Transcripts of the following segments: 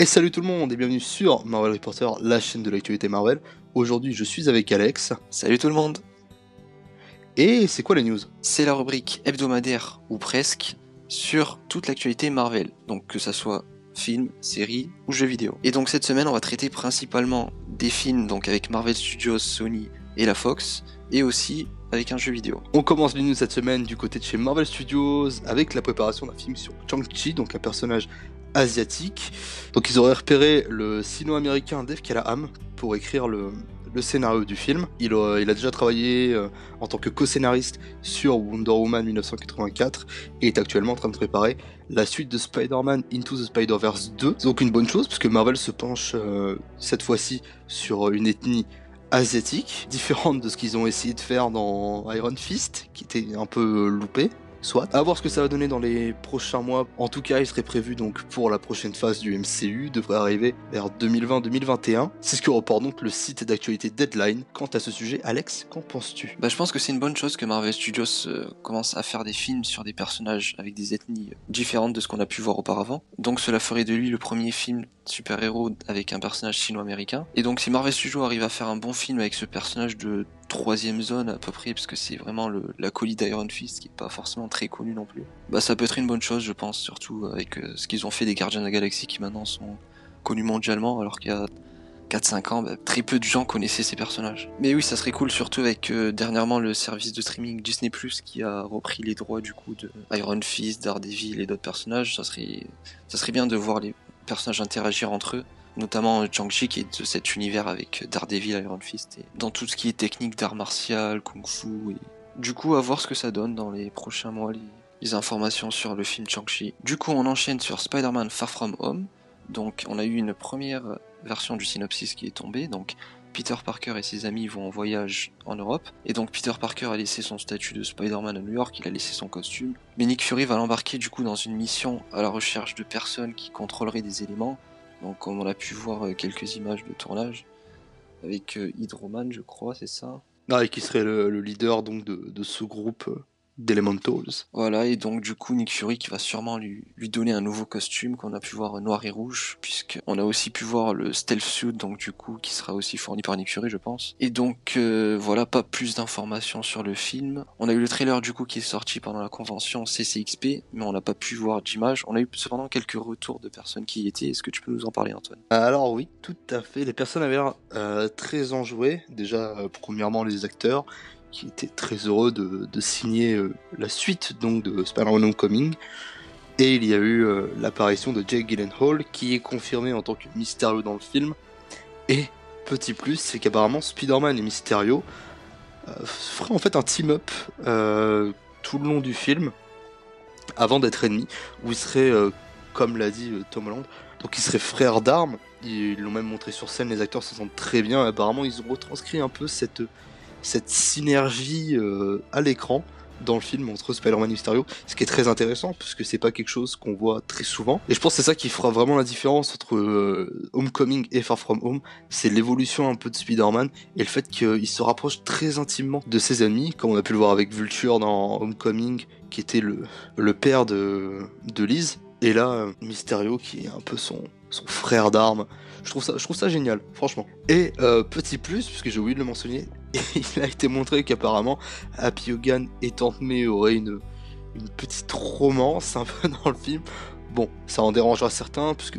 Et salut tout le monde et bienvenue sur Marvel Reporter, la chaîne de l'actualité Marvel. Aujourd'hui je suis avec Alex. Salut tout le monde Et c'est quoi les news? C'est la rubrique hebdomadaire, ou presque, sur toute l'actualité Marvel. Donc que ça soit films, séries ou jeux vidéo. Et donc cette semaine on va traiter principalement des films donc avec Marvel Studios, Sony et la Fox, et aussi avec un jeu vidéo. On commence les news cette semaine du côté de chez Marvel Studios avec la préparation d'un film sur Chang-Chi, donc un personnage asiatique. Donc ils auraient repéré le sino-américain Dave Callahan pour écrire le, scénario du film. Il a, il a déjà travaillé euh, en tant que co-scénariste sur Wonder Woman 1984 et est actuellement en train de préparer la suite de Spider-Man Into the Spider-Verse 2. C'est donc une bonne chose puisque Marvel se penche euh, cette fois-ci sur une ethnie asiatique, différente de ce qu'ils ont essayé de faire dans Iron Fist, qui était un peu loupé. Soit. À voir ce que ça va donner dans les prochains mois. En tout cas, il serait prévu donc pour la prochaine phase du MCU, devrait arriver vers 2020-2021. C'est ce que reporte donc le site d'actualité Deadline. Quant à ce sujet, Alex, qu'en penses-tu? Bah je pense que c'est une bonne chose que Marvel Studios euh, commence à faire des films sur des personnages avec des ethnies différentes de ce qu'on a pu voir auparavant. Donc cela ferait de lui le premier film super-héros avec un personnage sino-américain. Et donc si Marvel Studios arrive à faire un bon film avec ce personnage de troisième zone à peu près, parce que c'est vraiment la colis d'Iron Fist qui est pas forcément très connu non plus, bah ça peut être une bonne chose je pense, surtout avec euh, ce qu'ils ont fait des Gardiens de la Galaxie qui maintenant sont connus mondialement, alors qu'il y a 4-5 ans, bah, très peu de gens connaissaient ces personnages. Mais oui, ça serait cool, surtout avec euh, dernièrement le service de streaming Disney Plus qui a repris les droits du coup de Iron Fist, Daredevil et d'autres personnages. Ça serait bien de voir les personnages interagir entre eux, notamment Chang-Chi qui est de cet univers avec Daredevil, Iron Fist et dans tout ce qui est technique d'art martial, kung-fu. Et... Du coup, à voir ce que ça donne dans les prochains mois, les, informations sur le film Chang-Chi. Du coup, on enchaîne sur Spider-Man Far From Home. Donc, on a eu une première version du synopsis qui est tombée. Donc, Peter Parker et ses amis vont en voyage en Europe. Et donc Peter Parker a laissé son statut de Spider-Man à New York, il a laissé son costume. Mais Nick Fury va l'embarquer du coup dans une mission à la recherche de personnes qui contrôleraient des éléments. Donc comme on a pu voir euh, quelques images de tournage, avec euh, Hydroman je crois, c'est ça? Ah, et qui serait le, le leader donc de, de ce groupe euh, d'Elementals. Voilà, et donc du coup Nick Fury qui va sûrement lui, lui donner un nouveau costume qu'on a pu voir noir et rouge, puisqu'on a aussi pu voir le stealth suit, donc du coup qui sera aussi fourni par Nick Fury je pense. Et donc euh, voilà, pas plus d'informations sur le film. On a eu le trailer du coup qui est sorti pendant la convention CCXP, mais on n'a pas pu voir d'image. On a eu cependant quelques retours de personnes qui y étaient. Est-ce que tu peux nous en parler Antoine? Alors oui, tout à fait. Les personnes avaient l'air euh, très enjouées. Déjà, euh, premièrement les acteurs qui étaient très heureux de, signer euh, la suite donc de Spider-Man Homecoming. Et il y a eu euh, l'apparition de Jake Gyllenhaal qui est confirmé en tant que Mysterio dans le film. Et petit plus, c'est qu'apparemment Spider-Man et Mysterio euh, feraient en fait un team-up euh, tout le long du film avant d'être ennemis, où ils seraient, comme l'a dit Tom Holland, donc ils seraient frères d'armes. Ils l'ont même montré sur scène, les acteurs se sentent très bien. Apparemment, ils ont retranscrit un peu cette cette synergie euh, à l'écran dans le film entre Spider-Man et Mysterio, ce qui est très intéressant puisque c'est pas quelque chose qu'on voit très souvent. Et je pense que c'est ça qui fera vraiment la différence entre euh, Homecoming et Far From Home, c'est l'évolution un peu de Spider-Man et le fait qu'il se rapproche très intimement de ses ennemis, comme on a pu le voir avec Vulture dans Homecoming, qui était le, le père de, de Liz, et là euh, Mysterio qui est un peu son, son frère d'armes. Je trouve ça, génial, franchement. Et euh, petit plus, puisque j'ai oublié de le mentionner, il a été montré qu'apparemment Happy Hogan et Tante auraient une, petite romance un peu dans le film. Bon, ça en dérangera certains, puisque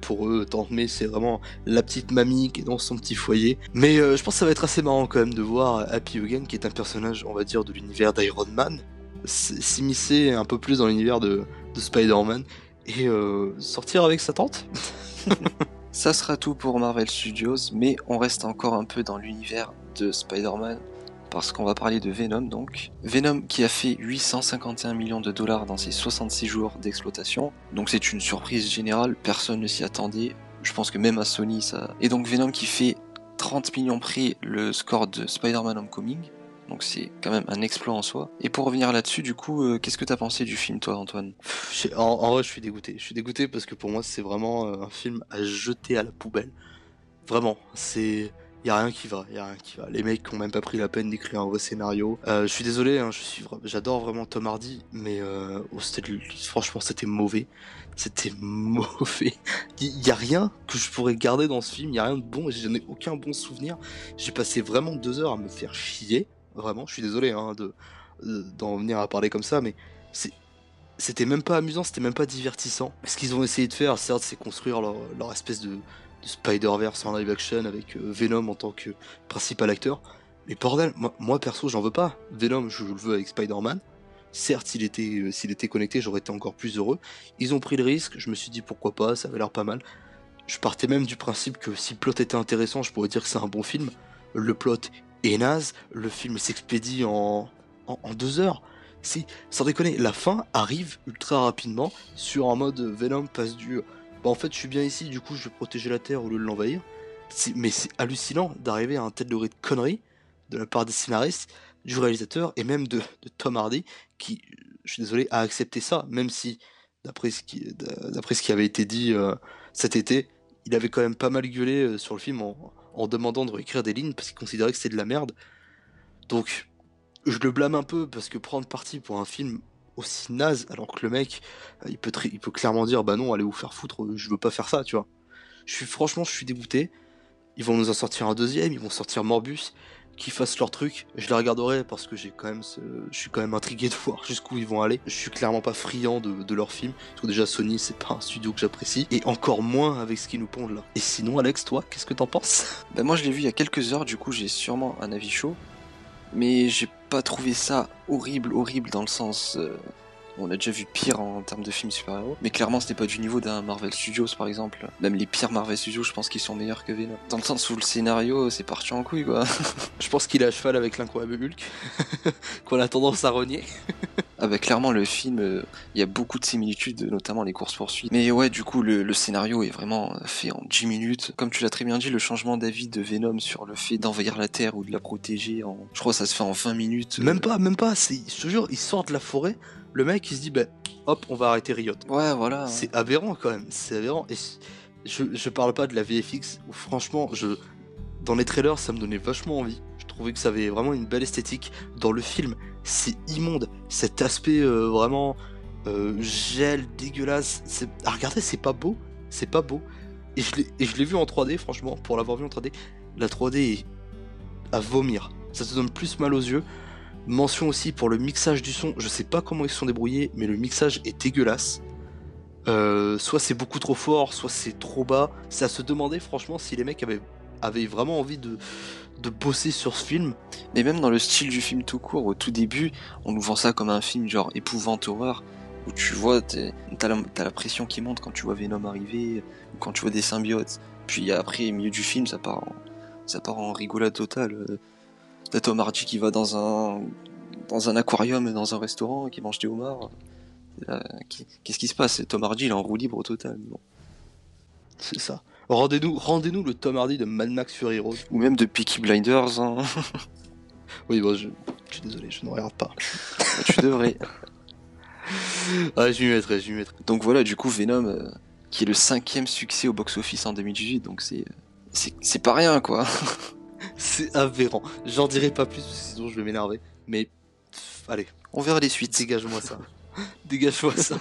pour eux, Tante c'est vraiment la petite mamie qui est dans son petit foyer. Mais euh, je pense que ça va être assez marrant quand même de voir Happy Hogan, qui est un personnage, on va dire, de l'univers d'Iron Man, s'immiscer un peu plus dans l'univers de Spider-Man et euh, sortir avec sa tante. Ça sera tout pour Marvel Studios, mais on reste encore un peu dans l'univers de Spider-Man, parce qu'on va parler de Venom donc. Venom qui a fait 851 millions de dollars dans ses 66 jours d'exploitation, donc c'est une surprise générale, personne ne s'y attendait, je pense que même à Sony ça... Et donc Venom qui fait 30 millions près le score de Spider-Man Homecoming, donc c'est quand même un exploit en soi. Et pour revenir là-dessus, du coup, euh, qu'est-ce que t'as pensé du film, toi, Antoine? En, vrai, je suis dégoûté. Je suis dégoûté parce que pour moi, c'est vraiment euh, un film à jeter à la poubelle. Vraiment, c'est. y a rien qui va, y a rien qui va. Les mecs ont même pas pris la peine d'écrire un vrai scénario. Euh, je suis désolé, hein, je suis, j'adore vraiment Tom Hardy, mais euh, oh, franchement c'était mauvais, c'était mauvais. Il y, a rien que je pourrais garder dans ce film, il y a rien de bon, j'en ai aucun bon souvenir. J'ai passé vraiment deux heures à me faire chier, vraiment. Je suis désolé hein, de d'en venir à parler comme ça, mais c'était même pas amusant, c'était même pas divertissant. Ce qu'ils ont essayé de faire, certes, c'est construire leur, espèce de, Spider-Verse en live action avec euh, Venom en tant que principal acteur. Mais bordel, moi, perso, j'en veux pas. Venom, je, le veux avec Spider-Man. Certes, s'il était, euh, s'il était connecté, j'aurais été encore plus heureux. Ils ont pris le risque, je me suis dit pourquoi pas, ça avait l'air pas mal. Je partais même du principe que si le plot était intéressant, je pourrais dire que c'est un bon film. Le plot est naze, le film s'expédie en, en, deux heures. Si, sans déconner, la fin arrive ultra rapidement sur un mode Venom passe du bah en fait je suis bien ici, du coup je vais protéger la Terre au lieu de l'envahir. Mais c'est hallucinant d'arriver à un tel degré de conneries de la part des scénaristes, du réalisateur et même de, Tom Hardy qui, je suis désolé, a accepté ça, même si d'après ce qui, ce qui avait été dit euh, cet été, il avait quand même pas mal gueulé euh, sur le film en, en demandant de réécrire des lignes parce qu'il considérait que c'était de la merde. Donc je le blâme un peu parce que prendre parti pour un film aussi naze alors que le mec euh, il peut clairement dire bah non allez vous faire foutre je veux pas faire ça tu vois. Je suis franchement je suis dégoûté. Ils vont nous en sortir un deuxième ils vont sortir Morbus qu'ils fassent leur truc je les regarderai parce que j'ai quand même je suis quand même intrigué de voir jusqu'où ils vont aller. Je suis clairement pas friand de, de leur film. Parce que déjà Sony c'est pas un studio que j'apprécie. Et encore moins avec ce qu'ils nous pondent là. Et sinon Alex toi qu'est-ce que t'en penses? Bah moi je l'ai vu il y a quelques heures. Du coup j'ai sûrement un avis chaud. Mais j'ai pas trouvé ça horrible, horrible dans le sens. Euh, on a déjà vu pire en termes de films super-héros, mais clairement c'était pas du niveau d'un Marvel Studios par exemple. Même les pires Marvel Studios, je pense qu'ils sont meilleurs que Venom. Dans le sens où le scénario c'est parti en couille quoi. je pense qu'il est à cheval avec l'incroyable Hulk, qu'on a tendance à renier. ah bah clairement le film, euh, il y a beaucoup de similitudes, notamment les courses poursuites. Mais ouais, du coup le, scénario est vraiment fait en 10 minutes. Comme tu l'as très bien dit, le changement d'avis de Venom sur le fait d'envahir la Terre ou de la protéger, en... je crois que ça se fait en 20 minutes. Même pas, même pas. Je te jure, il sort de la forêt le mec il se dit bah hop on va arrêter Riot. Ouais voilà. C'est aberrant quand même, c'est aberrant. Et je, je parle pas de la VFX où franchement je dans les trailers ça me donnait vachement envie. Je trouvais que ça avait vraiment une belle esthétique. Dans le film c'est immonde, cet aspect euh, vraiment euh, gel dégueulasse. À regarder c'est pas beau, c'est pas beau. Et je l'ai vu en 3D franchement pour l'avoir vu en 3D. La 3D est à vomir. Ça te donne plus mal aux yeux. Mention aussi pour le mixage du son, je sais pas comment ils se sont débrouillés, mais le mixage est dégueulasse. Euh, soit c'est beaucoup trop fort, soit c'est trop bas. C'est à se demander franchement si les mecs avaient, vraiment envie de, bosser sur ce film. Mais même dans le style du film tout court, au tout début, on nous vend ça comme un film genre épouvante horreur, où tu vois, t'as la, pression qui monte quand tu vois Venom arriver, ou quand tu vois des symbiotes. Puis après, au milieu du film, ça part en, ça part en rigolade totale. T'as Tom Hardy qui va dans un dans un aquarium, dans un restaurant, qui mange des homards. Euh, qu'est-ce qui se passe? Tom Hardy, il est en roue libre au total. C'est ça. Rendez-nous rendez -nous le Tom Hardy de Mad Max Fury Road. Ou même de Peaky Blinders. Hein. oui, bon, je... suis désolé, je ne regarde pas. tu devrais. ouais, je m'y mettrai, je m'y mettrai. Donc voilà, du coup, Venom, euh, qui est le cinquième succès au box-office en 2018, donc c'est c'est pas rien, quoi. c'est aberrant. J'en dirai pas plus, sinon je vais m'énerver. Mais allez, on verra les suites. Dégage-moi ça. Dégage-moi ça.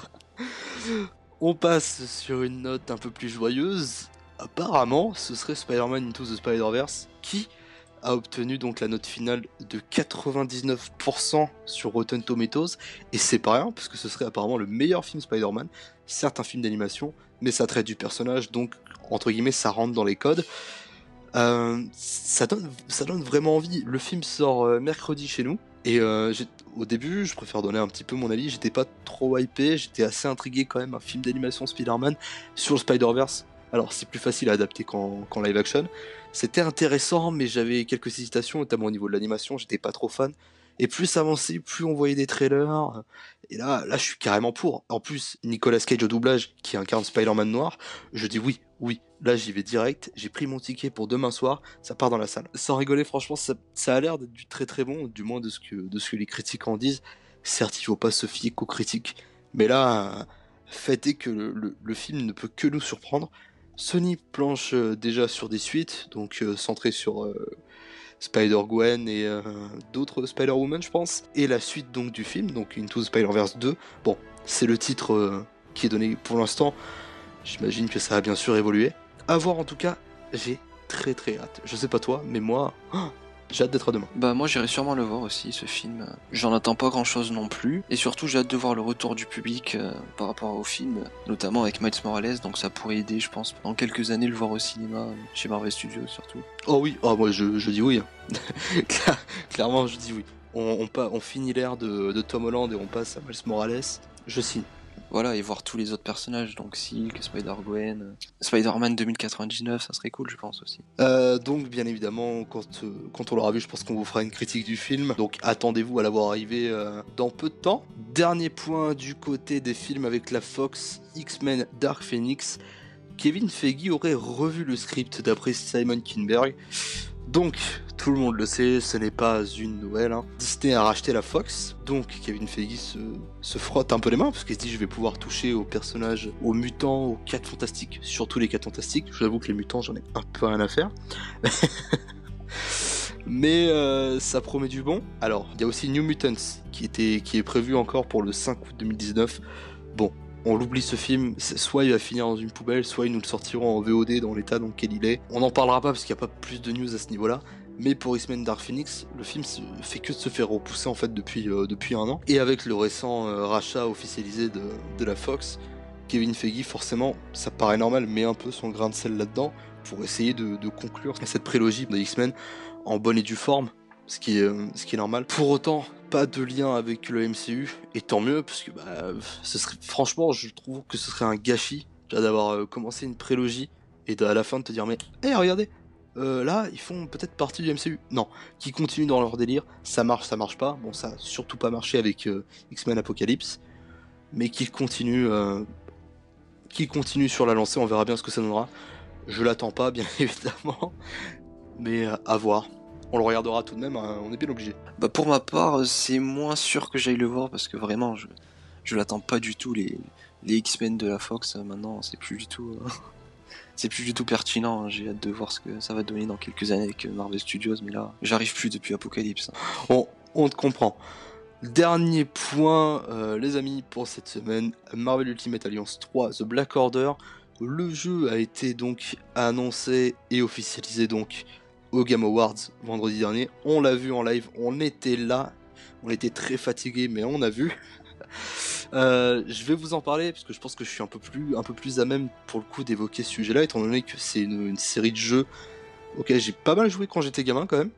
On passe sur une note un peu plus joyeuse. Apparemment, ce serait Spider-Man Into the Spider-Verse qui a obtenu donc la note finale de 99% sur Rotten Tomatoes et c'est pas rien parce que ce serait apparemment le meilleur film Spider-Man, certes un film d'animation, mais ça traite du personnage donc entre guillemets ça rentre dans les codes. Euh, ça, donne, ça donne vraiment envie. Le film sort euh, mercredi chez nous. Et euh, au début, je préfère donner un petit peu mon avis. J'étais pas trop hypé, j'étais assez intrigué quand même. Un film d'animation Spider-Man sur Spider-Verse. Alors, c'est plus facile à adapter qu'en live action. C'était intéressant, mais j'avais quelques hésitations, notamment au niveau de l'animation. J'étais pas trop fan. Et plus ça avançait, plus on voyait des trailers. Et là, là, je suis carrément pour. En plus, Nicolas Cage au doublage, qui incarne Spider-Man noir, je dis oui, oui. Là, j'y vais direct. J'ai pris mon ticket pour demain soir. Ça part dans la salle. Sans rigoler, franchement, ça, a l'air d'être du très très bon, du moins de ce que, les critiques en disent. Certes, il faut pas se fier qu'aux critiques. Mais là, fait est que le, film ne peut que nous surprendre. Sony planche déjà sur des suites, donc centrées sur Spider-Gwen et d'autres Spider-Woman, je pense. Et la suite donc du film, donc Into Spider-Verse 2. Bon, c'est le titre qui est donné pour l'instant. J'imagine que ça a bien sûr évolué. A voir en tout cas, j'ai très très hâte. Je sais pas toi, mais moi, oh, j'ai hâte d'être à demain. Bah moi j'irai sûrement le voir aussi ce film. J'en attends pas grand chose non plus. Et surtout j'ai hâte de voir le retour du public euh, par rapport au film, notamment avec Miles Morales, donc ça pourrait aider je pense dans quelques années le voir au cinéma, chez Marvel Studios surtout. Oh oui, oh moi je, dis oui. Clairement je dis oui. On, on, finit l'ère de, de Tom Holland et on passe à Miles Morales. Je signe. Voilà, et voir tous les autres personnages, donc Silk, Spider-Gwen, Spider-Man 2099, ça serait cool, je pense aussi. Euh, donc, bien évidemment, quand, euh, quand on l'aura vu, je pense qu'on vous fera une critique du film. Donc, attendez-vous à l'avoir arrivé euh, dans peu de temps. Dernier point du côté des films avec la Fox, X-Men Dark Phoenix. Kevin Feige aurait revu le script d'après Simon Kinberg. Donc, tout le monde le sait, ce n'est pas une nouvelle. Hein. Disney a racheté la Fox, donc Kevin Feige se, frotte un peu les mains parce qu'il se dit je vais pouvoir toucher aux personnages, aux mutants, aux 4 fantastiques, surtout les 4 fantastiques. Je vous avoue que les mutants, j'en ai un peu rien à faire. Mais euh, ça promet du bon. Alors, il y a aussi New Mutants qui, qui est prévu encore pour le 5 août 2019. Bon, on l'oublie ce film, soit il va finir dans une poubelle, soit ils nous le sortiront en VOD dans l'état dans lequel il est. On n'en parlera pas parce qu'il n'y a pas plus de news à ce niveau-là. Mais pour X-Men Dark Phoenix, le film fait que de se faire repousser en fait depuis, euh, depuis un an. Et avec le récent euh, rachat officialisé de, la Fox, Kevin Feige, forcément, ça paraît normal, met un peu son grain de sel là-dedans pour essayer de, conclure cette prélogie de X-Men en bonne et due forme, ce qui est, euh, ce qui est normal. Pour autant, pas de lien avec le MCU, et tant mieux, parce que bah, ce serait, franchement, je trouve que ce serait un gâchis d'avoir commencé une prélogie et à la fin de te dire mais hé regardez euh, là ils font peut-être partie du MCU non qui continuent dans leur délire. Ça marche ça marche pas. Bon ça a surtout pas marché avec euh, X-Men Apocalypse. Mais qu'ils continuent qu'ils continuent sur la lancée. On verra bien ce que ça donnera. Je l'attends pas bien évidemment. Mais à voir. On le regardera tout de même, hein, on est bien obligé. Bah pour ma part, c'est moins sûr que j'aille le voir parce que vraiment, je, je l'attends pas du tout. Les, X-Men de la Fox, euh, maintenant, c'est plus du tout. Euh, c'est plus du tout pertinent. Hein. J'ai hâte de voir ce que ça va donner dans quelques années avec Marvel Studios, mais là, j'arrive plus depuis Apocalypse. On, on te comprend. Dernier point, euh, les amis, pour cette semaine Marvel Ultimate Alliance 3 The Black Order. Le jeu a été donc annoncé et officialisé donc au Game Awards vendredi dernier. On l'a vu en live, on était là, on était très fatigué, mais on a vu. Euh, je vais vous en parler parce que je pense que je suis un peu plus, un peu plus à même pour le coup d'évoquer ce sujet-là, étant donné que c'est une, série de jeux auxquels j'ai pas mal joué quand j'étais gamin quand même.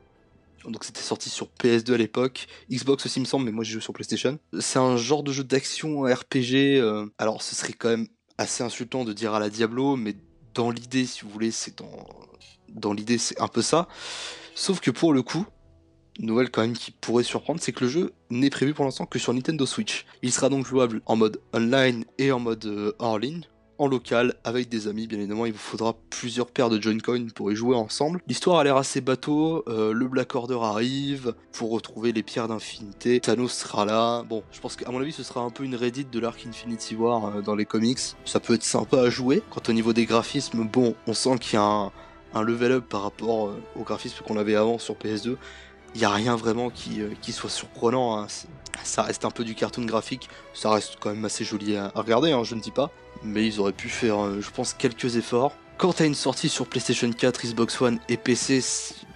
Donc c'était sorti sur PS2 à l'époque, Xbox aussi me semble, mais moi j'ai joué sur PlayStation. C'est un genre de jeu d'action RPG. Euh, alors ce serait quand même assez insultant de dire à la Diablo, mais dans l'idée, si vous voulez, c'est dans dans l'idée, c'est un peu ça. Sauf que pour le coup, nouvelle quand même qui pourrait surprendre, c'est que le jeu n'est prévu pour l'instant que sur Nintendo Switch. Il sera donc jouable en mode online et en mode euh, hors ligne en local avec des amis bien évidemment. Il vous faudra plusieurs paires de Joy-Con pour y jouer ensemble. L'histoire a l'air assez bateau euh, le Black Order arrive pour retrouver les pierres d'infinité. Thanos sera là. Bon je pense qu'à mon avis ce sera un peu une Reddit de l'arc Infinity War euh, dans les comics. Ça peut être sympa à jouer. Quant au niveau des graphismes bon on sent qu'il y a un un level up par rapport au graphisme qu'on avait avant sur PS2. Il n'y a rien vraiment qui, euh, qui soit surprenant. Hein. Ça reste un peu du cartoon graphique. Ça reste quand même assez joli à, regarder, hein, je ne dis pas. Mais ils auraient pu faire, euh, je pense, quelques efforts. Quant à une sortie sur PlayStation 4, Xbox One et PC,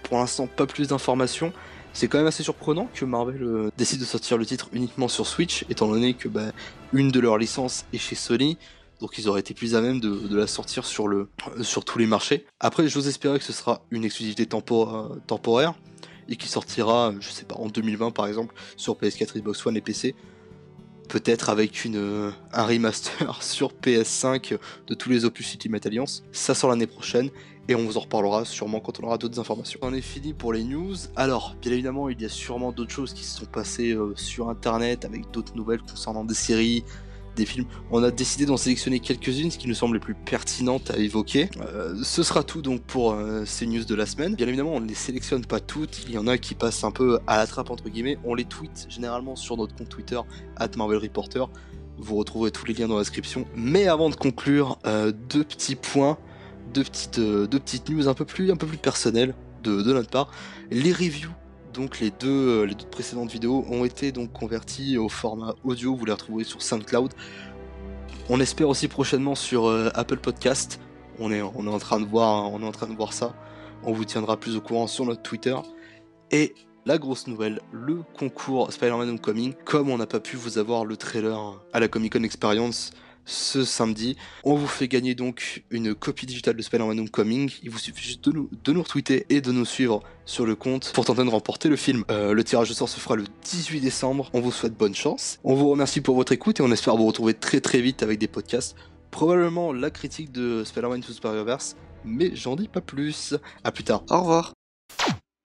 pour l'instant pas plus d'informations. C'est quand même assez surprenant que Marvel décide de sortir le titre uniquement sur Switch, étant donné que bah, une de leurs licences est chez Sony donc ils auraient été plus à même de, la sortir sur, le, sur tous les marchés. Après, j'ose espérer que ce sera une exclusivité temporaire et qui sortira, je sais pas, en 2020 par exemple, sur PS4, Xbox One et PC. Peut-être avec une, un remaster sur PS5 de tous les opus Ultimate Alliance. Ça sort l'année prochaine et on vous en reparlera sûrement quand on aura d'autres informations. On est fini pour les news. Alors, bien évidemment, il y a sûrement d'autres choses qui se sont passées euh, sur internet avec d'autres nouvelles concernant des séries, des films. On a décidé d'en sélectionner quelques-unes, ce qui nous semble les plus pertinentes à évoquer. Euh, ce sera tout donc pour euh, ces news de la semaine. Bien évidemment, on ne les sélectionne pas toutes. Il y en a qui passent un peu à la trappe entre guillemets. On les tweet généralement sur notre compte Twitter @marvelreporter. Vous retrouverez tous les liens dans la description. Mais avant de conclure, euh, deux petits points. deux petites, deux petites news un peu plus, un peu plus personnelles de, de notre part. Les reviews, donc les deux, euh, les précédentes vidéos, ont été converties au format audio. Vous les retrouverez sur SoundCloud. On espère aussi prochainement sur euh, Apple Podcast. On est, en train de voir, on est en train de voir ça. On vous tiendra plus au courant sur notre Twitter. Et la grosse nouvelle, le concours Spider-Man Homecoming. Comme on n'a pas pu vous avoir le trailer à la Comic Con Experience ce samedi, on vous fait gagner donc une copie digitale de Spider-Man Homecoming. Il vous suffit juste de nous, de nous retweeter et de nous suivre sur le compte pour tenter de remporter le film. Euh, le tirage de sort se fera le 18 décembre. On vous souhaite bonne chance. On vous remercie pour votre écoute et on espère vous retrouver très très vite avec des podcasts. Probablement la critique de Spider-Man to Spider-Verse, mais j'en dis pas plus. À plus tard. Au revoir.